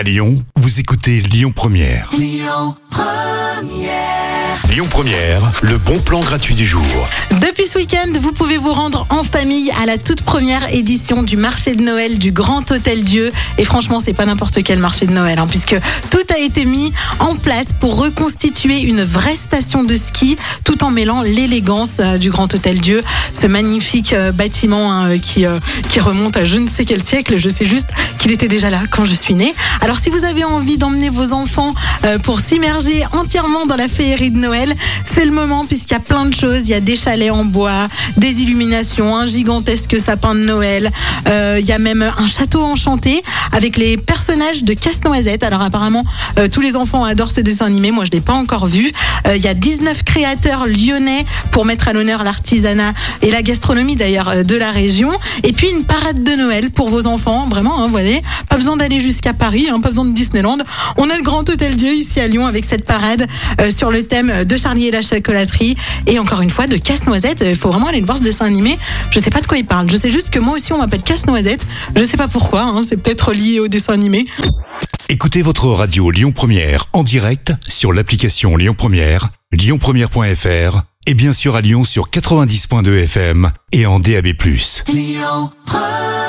À Lyon, vous écoutez Lyon Première. Lyon Première. le bon plan gratuit du jour. Depuis ce week-end, vous pouvez vous rendre en famille à la toute première édition du marché de Noël du Grand Hôtel Dieu. Et franchement, c'est pas n'importe quel marché de Noël, hein, puisque tout a été mis en place pour reconstituer une vraie station de ski, tout en mêlant l'élégance euh, du Grand Hôtel Dieu, ce magnifique euh, bâtiment hein, qui, euh, qui remonte à je ne sais quel siècle. Je sais juste qu'il était déjà là quand je suis née. Alors, si vous avez envie d'emmener vos enfants pour s'immerger entièrement dans la féerie de Noël, c'est le moment puisqu'il y a plein de choses. Il y a des chalets en bois, des illuminations, un gigantesque sapin de Noël. Euh, il y a même un château enchanté avec les personnages de Casse-Noisette. Alors apparemment, euh, tous les enfants adorent ce dessin animé. Moi, je l'ai pas encore vu. Euh, il y a 19 créateurs lyonnais pour mettre à l'honneur l'artisanat et la gastronomie d'ailleurs de la région. Et puis une parade de Noël pour vos enfants. Vraiment, hein, voilà. Pas besoin d'aller jusqu'à Paris, hein, pas besoin de Disneyland. On a le Grand Hôtel Dieu ici à Lyon avec cette parade sur le thème de Charlie et la chocolaterie et encore une fois de Casse-Noisette. Il faut vraiment aller voir ce dessin animé. Je sais pas de quoi il parle. Je sais juste que moi aussi on m'appelle Casse-Noisette. Je sais pas pourquoi. Hein. C'est peut-être lié au dessin animé. Écoutez votre radio Lyon Première en direct sur l'application Lyon Première, lyonpremière.fr et bien sûr à Lyon sur 90.2 FM et en DAB+. Lyon Première